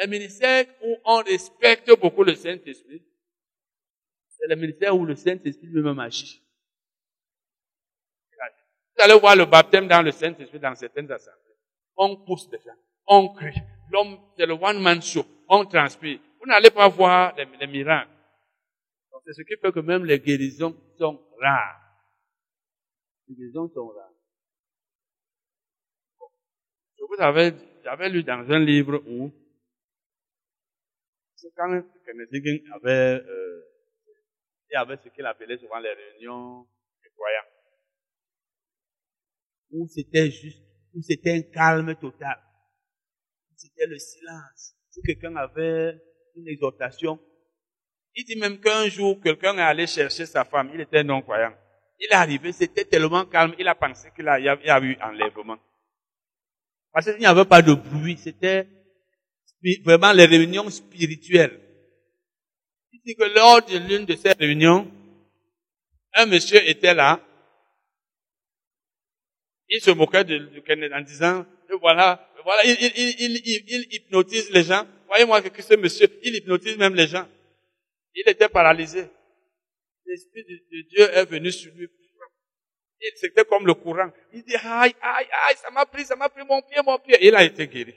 Le ministère où on respecte beaucoup le Saint-Esprit, c'est le ministère où le Saint-Esprit lui-même agit. Vous allez voir le baptême dans le Saint-Esprit dans certaines assemblées. On pousse les gens, on crie. L'homme, c'est le one-man show. On transpire. Vous n'allez pas voir les, miracles. C'est ce qui fait que même les guérisons sont rares. Les guérisons sont rares. Je vous avais, j'avais lu dans un livre où, c'est quand Kennedy avait, euh, avait ce qu'il appelait souvent les réunions des croyants où c'était juste, où c'était un calme total. C'était le silence. Si quelqu'un avait une exhortation, il dit même qu'un jour, quelqu'un est allé chercher sa femme, il était non-croyant. Il est arrivé, c'était tellement calme, il a pensé qu'il y a eu enlèvement. Parce qu'il n'y avait pas de bruit, c'était vraiment les réunions spirituelles. Il dit que lors de l'une de ces réunions, un monsieur était là, il se moquait de, de en disant, voilà, voilà, il, il, il, il, hypnotise les gens. Voyez-moi que ce monsieur, il hypnotise même les gens. Il était paralysé. l'Esprit de, Dieu est venu sur lui. C'était comme le courant. Il dit, aïe, aïe, aïe, ça m'a pris, ça m'a pris mon pied, mon pied. Il a été guéri.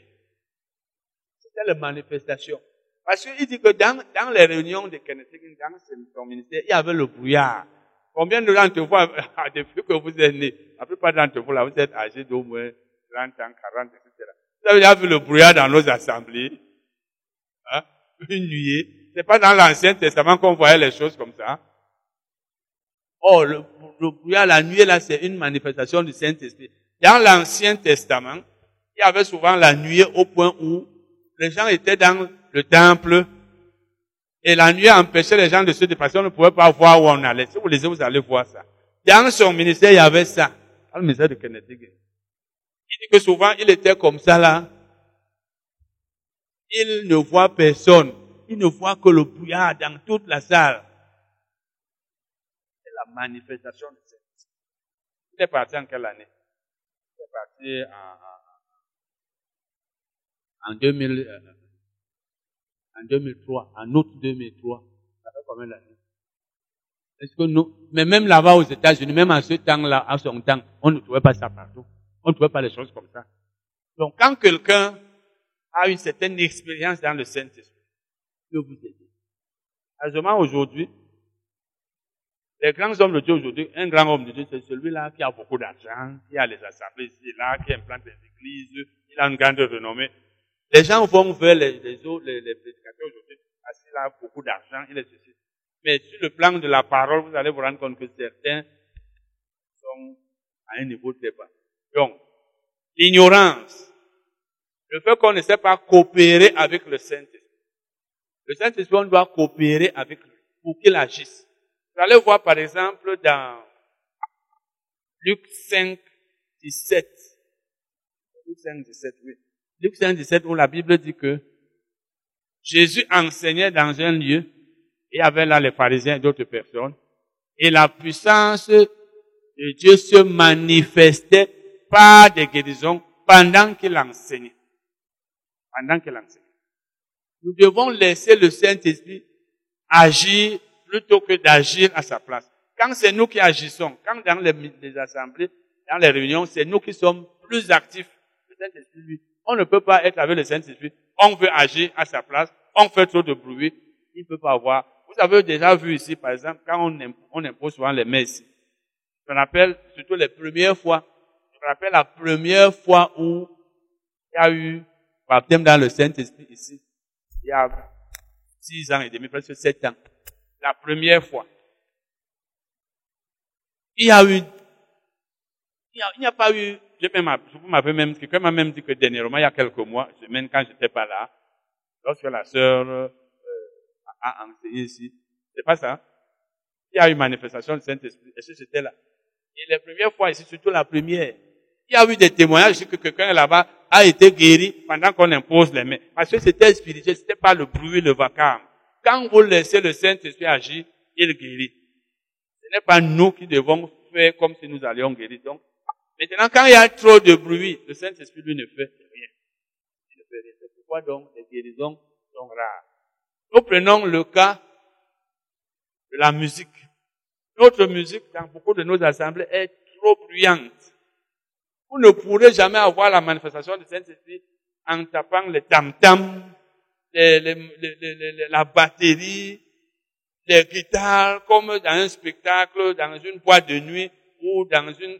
C'était la manifestation. Parce qu'il dit que dans, dans les réunions de Kenneth dans son ministère, il y avait le brouillard. Combien de gens te voient? Depuis que vous êtes nés La plupart d'entre vous, là, vous êtes âgés d'au moins 30 ans, 40, etc. Vous avez déjà vu le brouillard dans nos assemblées? Hein? Une nuée. C'est pas dans l'Ancien Testament qu'on voyait les choses comme ça. Oh, le, le brouillard, la nuée, là, c'est une manifestation du Saint-Esprit. Dans l'Ancien Testament, il y avait souvent la nuée au point où les gens étaient dans le temple et la nuit empêchait les gens de se dépasser. On ne pouvait pas voir où on allait. Si vous lisez, vous allez voir ça. Dans son ministère, il y avait ça. Dans le ministère de Kennedy. Il dit que souvent, il était comme ça là. Il ne voit personne. Il ne voit que le brouillard dans toute la salle. La manifestation de cette Il est parti en quelle année? Il est parti en, en 2000 en 2003, en août 2003. Ça fait combien d'années? Est-ce que nous, mais même là-bas aux États-Unis, même en ce temps-là, à son temps, on ne trouvait pas ça partout. On ne trouvait pas les choses comme ça. Donc, quand quelqu'un a une certaine expérience dans le Saint-Esprit, peut vous aider. Heureusement, aujourd'hui, les grands hommes de Dieu aujourd'hui, un grand homme de Dieu, c'est celui-là qui a beaucoup d'argent, qui a les assemblées ici là, qui implante des églises, il a une grande renommée. Les gens vont vers les, les autres, les, les prédicateurs aujourd'hui, parce qu'il a beaucoup d'argent, il est ceci. Mais sur le plan de la parole, vous allez vous rendre compte que certains sont à un niveau très bas. Donc, l'ignorance, le fait qu'on ne sait pas coopérer avec le Saint-Esprit. Le Saint-Esprit, on doit coopérer avec lui pour qu'il agisse. Vous allez voir par exemple dans Luc 5, 17. Luc 5, 17, oui. Luc 5, 17, où la Bible dit que Jésus enseignait dans un lieu, et avait là les pharisiens et d'autres personnes, et la puissance de Dieu se manifestait par des guérisons pendant qu'il enseignait. Pendant qu'il enseignait. Nous devons laisser le Saint-Esprit agir plutôt que d'agir à sa place. Quand c'est nous qui agissons, quand dans les, assemblées, dans les réunions, c'est nous qui sommes plus actifs. Le Saint-Esprit, lui, on ne peut pas être avec le Saint-Esprit. On veut agir à sa place. On fait trop de bruit. Il ne peut pas avoir. Vous avez déjà vu ici, par exemple, quand on, impose, souvent les messes. Je me rappelle surtout les premières fois. Je rappelle la première fois où il y a eu baptême dans le Saint-Esprit ici. Il y a six ans et demi, presque sept ans. La première fois. Il y a eu, il n'y a, pas eu vous m'avez même, quelqu'un m'a même dit que dernièrement, il y a quelques mois, semaine quand j'étais pas là, lorsque la sœur euh, a enseigné ici, c'est pas ça? Il y a eu manifestation du Saint-Esprit. Est-ce que j'étais là? Et les premières fois ici, surtout la première, il y a eu des témoignages que quelqu'un là-bas a été guéri pendant qu'on impose les mains. Parce que c'était spirituel, c'était pas le bruit, le vacarme. Quand vous laissez le Saint-Esprit agir, il guérit. Ce n'est pas nous qui devons faire comme si nous allions guérir. Donc, Maintenant, quand il y a trop de bruit, le Saint-Esprit, lui, ne fait rien. Il ne fait rien. C'est pourquoi donc les guérisons sont rares. Nous prenons le cas de la musique. Notre musique, dans beaucoup de nos assemblées, est trop bruyante. Vous ne pourrez jamais avoir la manifestation du Saint-Esprit en tapant les tam-tams, la batterie, les guitares, comme dans un spectacle, dans une boîte de nuit ou dans une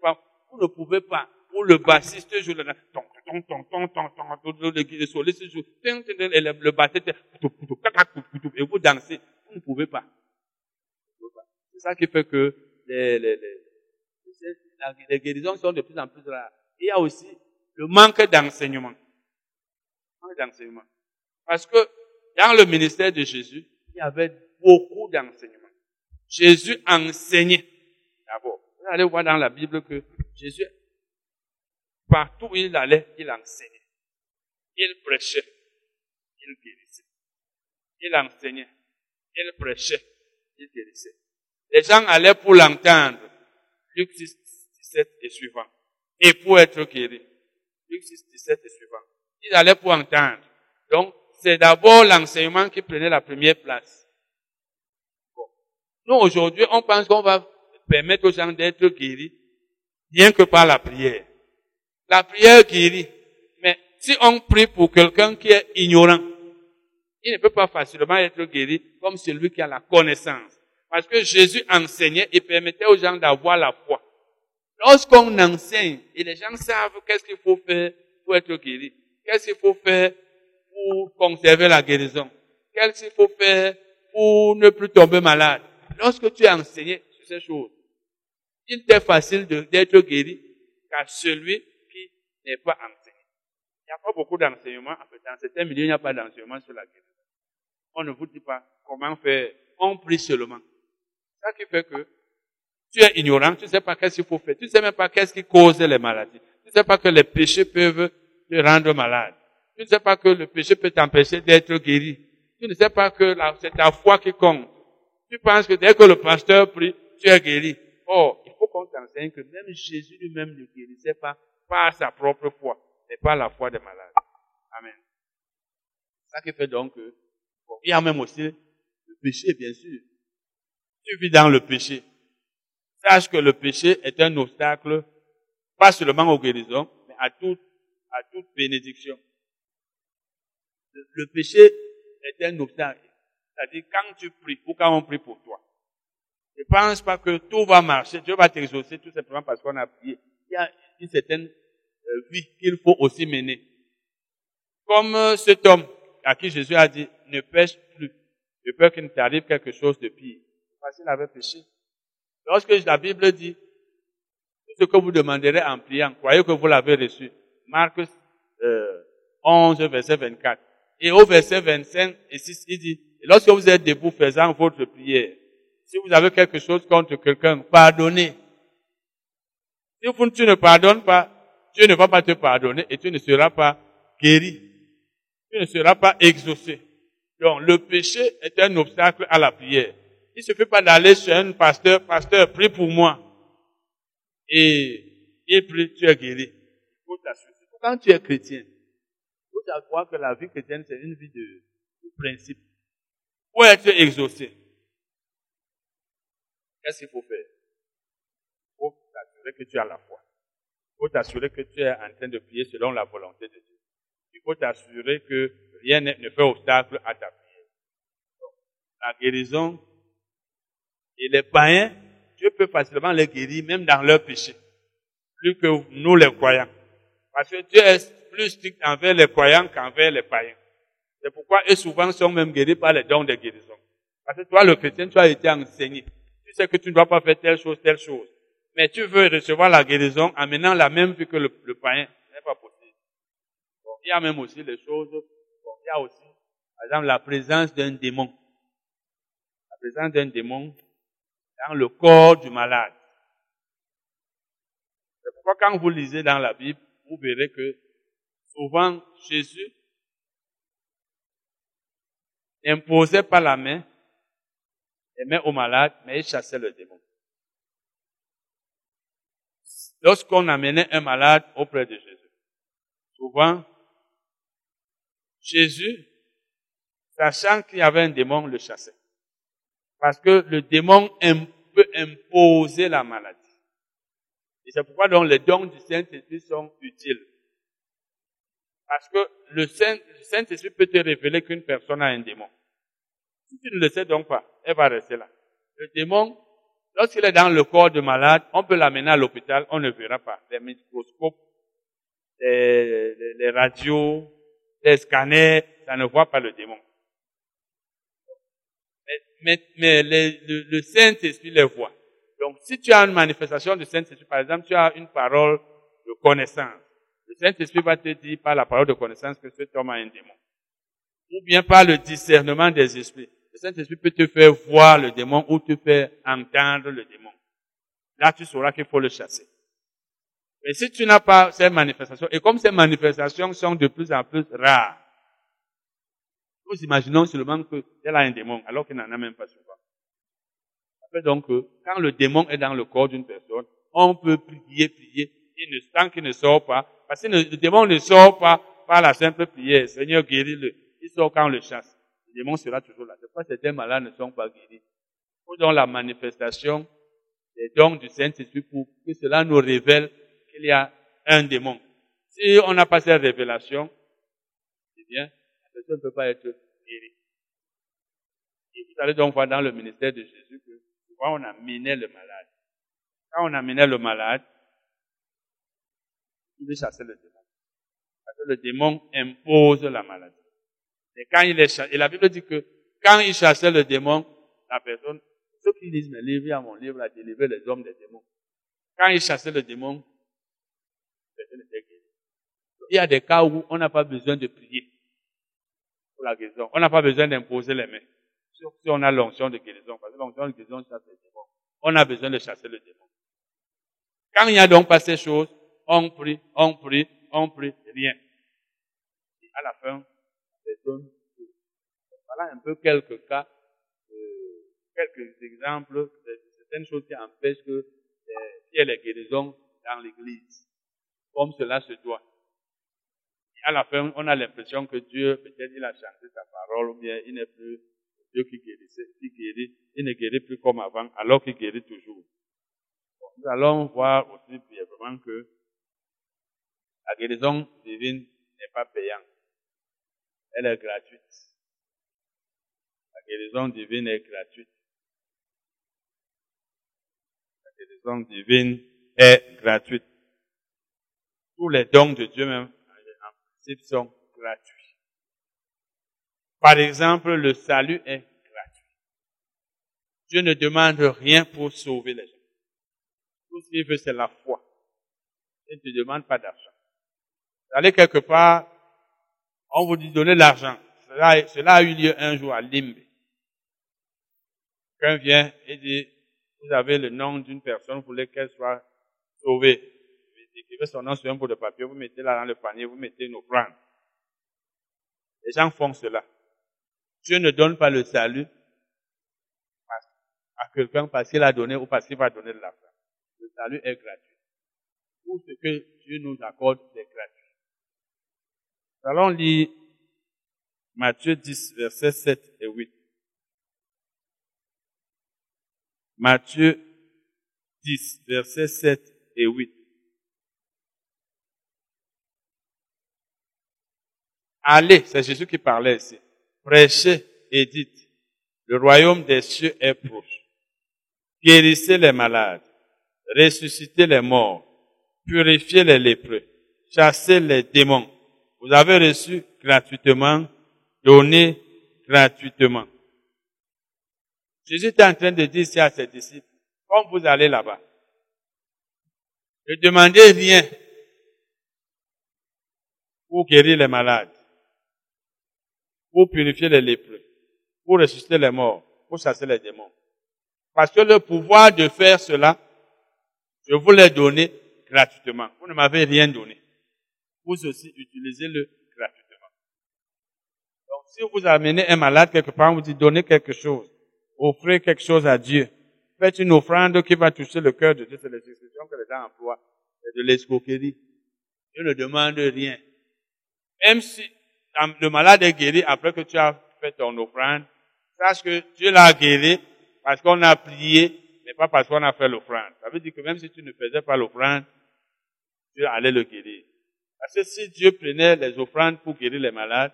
pas, vous ne pouvez pas, pour le bassiste joue le ton, ton, ton, ton, ton, ton, le soliste joue, et le bassiste, et vous dansez. Vous ne pouvez pas. C'est ça qui fait que les, les, les, les guérisons sont de plus en plus rares. Il y a aussi le manque d'enseignement. Manque d'enseignement. Parce que dans le ministère de Jésus, il y avait beaucoup d'enseignement. Jésus enseignait d'abord allez voir dans la Bible que Jésus, partout où il allait, il enseignait. Il prêchait. Il guérissait. Il enseignait. Il prêchait. Il guérissait. Les gens allaient pour l'entendre. Luc 6, 17 et suivant. Et pour être guéri. Luc 6, 17 et suivant. Ils allaient pour entendre. Donc, c'est d'abord l'enseignement qui prenait la première place. Nous, aujourd'hui, on pense qu'on va permettre aux gens d'être guéris rien que par la prière. La prière guérit. Mais si on prie pour quelqu'un qui est ignorant, il ne peut pas facilement être guéri comme celui qui a la connaissance. Parce que Jésus enseignait et permettait aux gens d'avoir la foi. Lorsqu'on enseigne et les gens savent qu'est-ce qu'il faut faire pour être guéri, qu'est-ce qu'il faut faire pour conserver la guérison, qu'est-ce qu'il faut faire pour ne plus tomber malade? Lorsque tu as enseigné sur ces choses, il t'est facile d'être guéri qu'à celui qui n'est pas enseigné. Il n'y a pas beaucoup d'enseignements. Dans certains milieux, il n'y a pas d'enseignement sur la guérison. On ne vous dit pas comment faire. On prie seulement. Ça qui fait que tu es ignorant, tu ne sais pas qu'est-ce qu'il faut faire. Tu ne sais même pas qu'est-ce qui cause les maladies. Tu ne sais pas que les péchés peuvent te rendre malade. Tu ne sais pas que le péché peut t'empêcher d'être guéri. Tu ne sais pas que c'est ta foi qui compte. Tu penses que dès que le pasteur prie, tu es guéri. Oh, il faut qu'on t'enseigne que même Jésus lui-même ne guérissait pas par sa propre foi, mais par la foi des malades. Amen. Ça qui fait donc que, il y a même aussi le péché, bien sûr. Tu vis dans le péché. Sache que le péché est un obstacle, pas seulement aux guérisons, mais à toute, à toute bénédiction. Le, péché est un obstacle. C'est-à-dire, quand tu pries, ou quand on prie pour toi, ne pense pas que tout va marcher, Dieu va t'exaucer tout simplement parce qu'on a prié. Il y a une certaine euh, vie qu'il faut aussi mener. Comme euh, cet homme à qui Jésus a dit, ne pêche plus. Je peur qu'il ne t'arrive quelque chose de pire. Parce qu'il avait péché. Lorsque la Bible dit, ce que vous demanderez en priant, croyez que vous l'avez reçu. Marc euh, 11, verset 24. Et au verset 25 et 6, il dit, lorsque vous êtes debout faisant votre prière, si vous avez quelque chose contre quelqu'un, pardonnez. Si vous, tu ne pardonnes pas, Dieu ne va pas te pardonner et tu ne seras pas guéri. Tu ne seras pas exaucé. Donc, le péché est un obstacle à la prière. Il ne suffit pas d'aller chez un pasteur, pasteur, prie pour moi. Et il prie, tu es guéri. Quand tu es chrétien, faut savoir que la vie chrétienne, c'est une vie de, de principe. Pour être exaucé, qu'est-ce qu'il faut faire? Il faut t'assurer que tu as la foi. Il faut t'assurer que tu es en train de prier selon la volonté de Dieu. Il faut t'assurer que rien ne fait obstacle à ta prière. la guérison et les païens, Dieu peut facilement les guérir même dans leur péché, plus que nous les croyants. Parce que Dieu est plus strict envers les croyants qu'envers les païens. C'est pourquoi eux souvent sont même guéris par les dons de guérison. Parce que toi, le chrétien, tu as été enseigné. Tu sais que tu ne dois pas faire telle chose, telle chose. Mais tu veux recevoir la guérison en menant la même vie que le, païen. Ce n'est pas possible. Il y a même aussi les choses, il y a aussi, par exemple, la présence d'un démon. La présence d'un démon dans le corps du malade. C'est pourquoi quand vous lisez dans la Bible, vous verrez que souvent Jésus n'imposait pas la main, les mains au malade, mais il chassait le démon. Lorsqu'on amenait un malade auprès de Jésus, souvent, Jésus, sachant qu'il y avait un démon, le chassait. Parce que le démon peut imposer la maladie. Et c'est pourquoi donc les dons du Saint-Esprit sont utiles. Parce que le Saint-Esprit peut te révéler qu'une personne a un démon. Si tu ne le sais donc pas, elle va rester là. Le démon, lorsqu'il est dans le corps du malade, on peut l'amener à l'hôpital, on ne verra pas. Les microscopes, les, les radios, les scanners, ça ne voit pas le démon mais, mais le, Saint-Esprit les voit. Donc, si tu as une manifestation du Saint-Esprit, par exemple, tu as une parole de connaissance, le Saint-Esprit va te dire par la parole de connaissance que cet homme a un démon. Ou bien par le discernement des esprits. Le Saint-Esprit peut te faire voir le démon ou te faire entendre le démon. Là, tu sauras qu'il faut le chasser. Mais si tu n'as pas ces manifestations, et comme ces manifestations sont de plus en plus rares, nous imaginons seulement qu'elle a un démon, alors qu'elle n'en a même pas souvent. Ça fait donc que quand le démon est dans le corps d'une personne, on peut prier, prier, et ne, tant qu'il ne sort pas, parce que le, démon ne sort pas par la simple prière, Seigneur guéris-le, il sort quand on le chasse. Le démon sera toujours là. C'est pas certains malades ne sont pas guéris. faut donc la manifestation des dons du Saint-Esprit pour que cela nous révèle qu'il y a un démon. Si on n'a pas cette révélation, eh bien, la personne ne peut pas être guérie. Et vous allez donc voir dans le ministère de Jésus que souvent on amenait le malade. Quand on amenait le malade, il veut chasser le démon. Parce que le démon impose la maladie. Et quand il est et la Bible dit que quand il chassait le démon, la personne, ceux qui lisent mes livres, il y a mon livre à délivrer les hommes des démons. Quand il chassait le démon, la personne était guérie. Il y a des cas où on n'a pas besoin de prier pour la guérison. On n'a pas besoin d'imposer les mains. Si on a l'onction de guérison, parce que l'onction de guérison chasse le démon. On a besoin de chasser le démon. Quand il n'y a donc pas ces choses, on prie, on prie, on prie, rien. Et à la fin, la personne voilà un peu quelques cas, euh, quelques exemples de certaines choses qui empêchent que qu'il y ait les guérisons dans l'église, comme cela se doit. Et à la fin, on a l'impression que Dieu, peut-être il a changé sa parole, ou bien il n'est plus Dieu qui guérissait, qui guérit, il ne guérit plus comme avant, alors qu'il guérit toujours. nous allons voir aussi brièvement que la guérison divine n'est pas payante. Elle est gratuite. La guérison divine est gratuite. La guérison divine est gratuite. Tous les dons de Dieu même, en principe, sont gratuits. Par exemple, le salut est gratuit. Dieu ne demande rien pour sauver les gens. Tout ce qu'il veut, c'est la foi. Il ne te demande pas d'argent. Allez quelque part, on vous dit donner l'argent. Cela, cela, a eu lieu un jour à Limbe. Quelqu'un vient et dit, vous avez le nom d'une personne, vous voulez qu'elle soit sauvée. Vous écrivez son nom sur un bout de papier, vous mettez là dans le panier, vous mettez une offrande. Les gens font cela. Dieu ne donne pas le salut à quelqu'un parce qu'il a donné ou parce qu'il va donner de l'argent. Le salut est gratuit. Tout ce que Dieu nous accorde, c'est gratuit. Allons lire Matthieu 10, versets 7 et 8. Matthieu 10, versets 7 et 8. Allez, c'est Jésus qui parlait ici. Prêchez et dites, le royaume des cieux est proche. Guérissez les malades, ressuscitez les morts, purifiez les lépreux, chassez les démons. Vous avez reçu gratuitement, donné gratuitement. Jésus est en train de dire ici à ses disciples, quand vous allez là-bas, ne demandez rien pour guérir les malades, pour purifier les lépreux, pour ressusciter les morts, pour chasser les démons. Parce que le pouvoir de faire cela, je vous l'ai donné gratuitement. Vous ne m'avez rien donné vous aussi utilisez-le gratuitement. Donc, si vous amenez un malade quelque part, vous dites donnez quelque chose, offrez quelque chose à Dieu. Faites une offrande qui va toucher le cœur de Dieu. C'est l'expression que les gens emploient. C'est de l'escroquerie. Dieu ne demande rien. Même si le malade est guéri après que tu as fait ton offrande, sache que Dieu l'a guéri parce qu'on a prié, mais pas parce qu'on a fait l'offrande. Ça veut dire que même si tu ne faisais pas l'offrande, Dieu allait le guérir. Parce que si Dieu prenait les offrandes pour guérir les malades,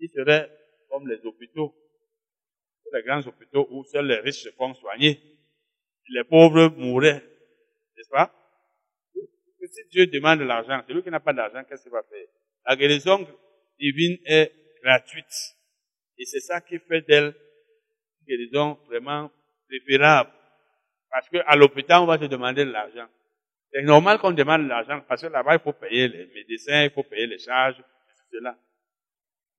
il serait comme les hôpitaux, les grands hôpitaux où seuls les riches se font soigner. Les pauvres mourraient, n'est-ce pas? si Dieu demande de l'argent, celui qui n'a pas d'argent, qu'est-ce qu'il va faire? La guérison divine est gratuite. Et c'est ça qui fait d'elle une guérison vraiment préférable. Parce qu'à l'hôpital, on va te demander de l'argent. C'est normal qu'on demande l'argent parce que là-bas, il faut payer les médecins, il faut payer les charges, cela.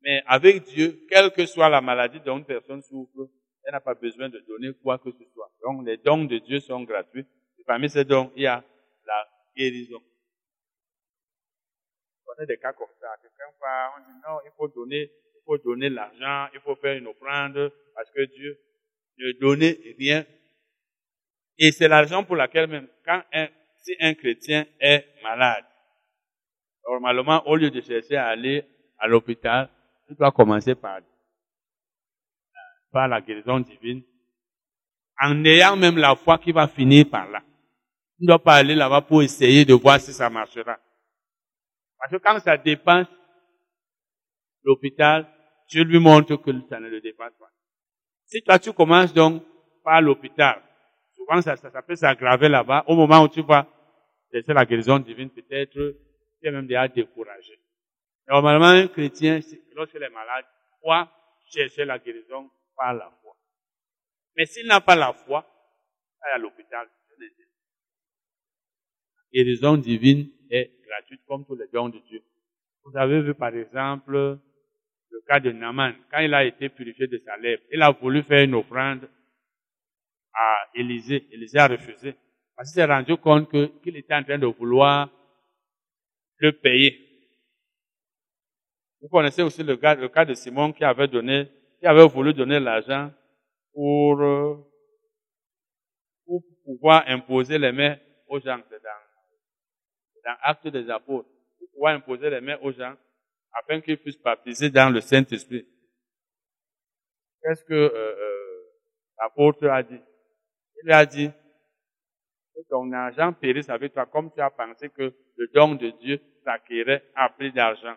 Mais avec Dieu, quelle que soit la maladie dont une personne souffre, elle n'a pas besoin de donner quoi que ce soit. Donc, les dons de Dieu sont gratuits. Et parmi ces dons, il y a la guérison. On connaît des cas comme ça. Quelqu'un part, on dit non, il faut donner, il faut donner l'argent, il faut faire une offrande parce que Dieu ne donnait rien. Et c'est l'argent pour laquelle même, quand un, si un chrétien est malade, normalement, au lieu de chercher à aller à l'hôpital, il doit commencer par, par la guérison divine en ayant même la foi qui va finir par là. Tu ne dois pas aller là-bas pour essayer de voir si ça marchera. Parce que quand ça dépense l'hôpital, Dieu lui montre que ça ne le dépasse pas. Si toi tu commences donc par l'hôpital, souvent ça, peut s'aggraver là-bas, au moment où tu vas laisser la guérison divine, peut-être tu es même déjà découragé. Normalement, un chrétien, lorsqu'il est malade, doit chercher la guérison par la foi. Mais s'il n'a pas la foi, à l'hôpital. La guérison divine est gratuite comme tous les dons de Dieu. Vous avez vu par exemple le cas de Naaman, quand il a été purifié de sa lèvre, il a voulu faire une offrande à Élisée. Élisée a refusé. Parce qu'il s'est rendu compte qu'il était en train de vouloir le payer. Vous connaissez aussi le cas, le cas de Simon qui avait donné, qui avait voulu donner l'argent pour, pour pouvoir imposer les mains aux gens. C'est dans, dans des Apôtres. Pour pouvoir imposer les mains aux gens afin qu'ils puissent baptiser dans le Saint-Esprit. Qu'est-ce que euh, euh, l'apôtre a dit? Il a dit que ton argent périsse avec toi comme tu as pensé que le don de Dieu s'acquérait à prix d'argent.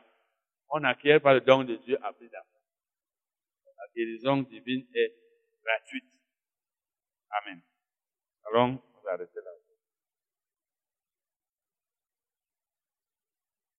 On n'acquiert pas le don de Dieu à prix d'argent. La guérison divine est gratuite. Amen. Allons, on va arrêter là.